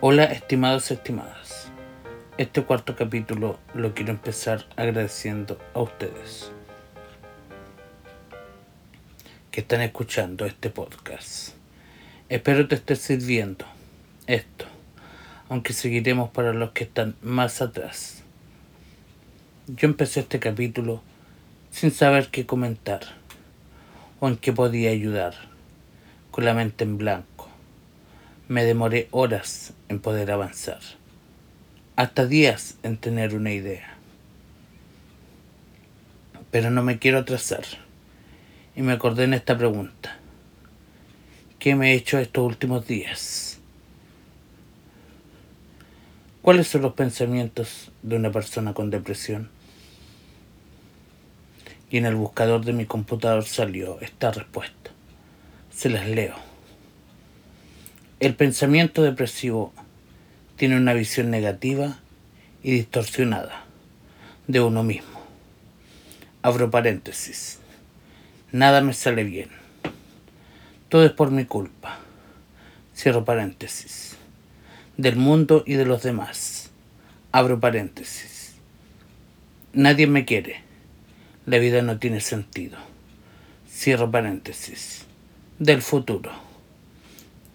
Hola estimados y estimadas. Este cuarto capítulo lo quiero empezar agradeciendo a ustedes que están escuchando este podcast. Espero te esté sirviendo esto, aunque seguiremos para los que están más atrás. Yo empecé este capítulo sin saber qué comentar o en qué podía ayudar, con la mente en blanco. Me demoré horas en poder avanzar, hasta días en tener una idea. Pero no me quiero atrasar y me acordé en esta pregunta. ¿Qué me he hecho estos últimos días? ¿Cuáles son los pensamientos de una persona con depresión? Y en el buscador de mi computador salió esta respuesta. Se las leo. El pensamiento depresivo tiene una visión negativa y distorsionada de uno mismo. Abro paréntesis. Nada me sale bien. Todo es por mi culpa. Cierro paréntesis. Del mundo y de los demás. Abro paréntesis. Nadie me quiere. La vida no tiene sentido. Cierro paréntesis. Del futuro.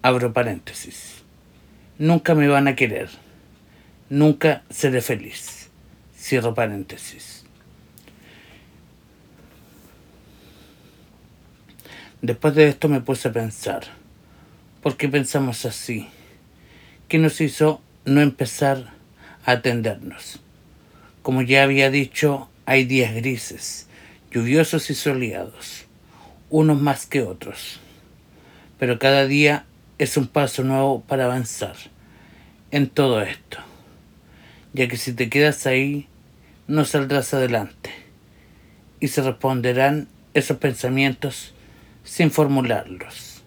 Abro paréntesis. Nunca me van a querer. Nunca seré feliz. Cierro paréntesis. Después de esto me puse a pensar, ¿por qué pensamos así? ¿Qué nos hizo no empezar a atendernos? Como ya había dicho, hay días grises, lluviosos y soleados, unos más que otros. Pero cada día es un paso nuevo para avanzar en todo esto, ya que si te quedas ahí, no saldrás adelante y se responderán esos pensamientos sin formularlos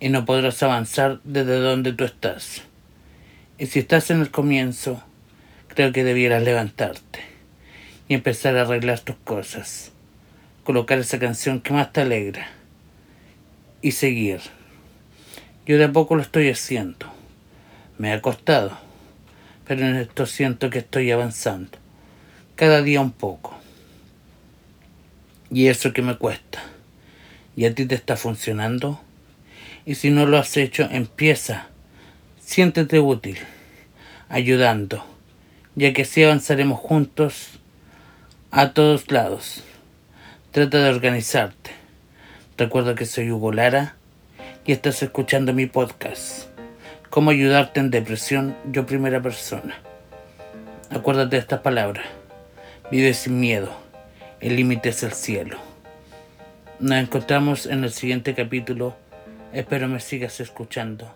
y no podrás avanzar desde donde tú estás. Y si estás en el comienzo, creo que debieras levantarte y empezar a arreglar tus cosas, colocar esa canción que más te alegra y seguir. Yo de a poco lo estoy haciendo. Me ha costado, pero en esto siento que estoy avanzando, cada día un poco. Y eso que me cuesta y a ti te está funcionando. Y si no lo has hecho, empieza. Siéntete útil, ayudando, ya que así avanzaremos juntos a todos lados. Trata de organizarte. Recuerda que soy Hugo Lara y estás escuchando mi podcast. Cómo ayudarte en depresión, yo primera persona. Acuérdate de estas palabras. Vive sin miedo. El límite es el cielo. Nos encontramos en el siguiente capítulo. Espero me sigas escuchando.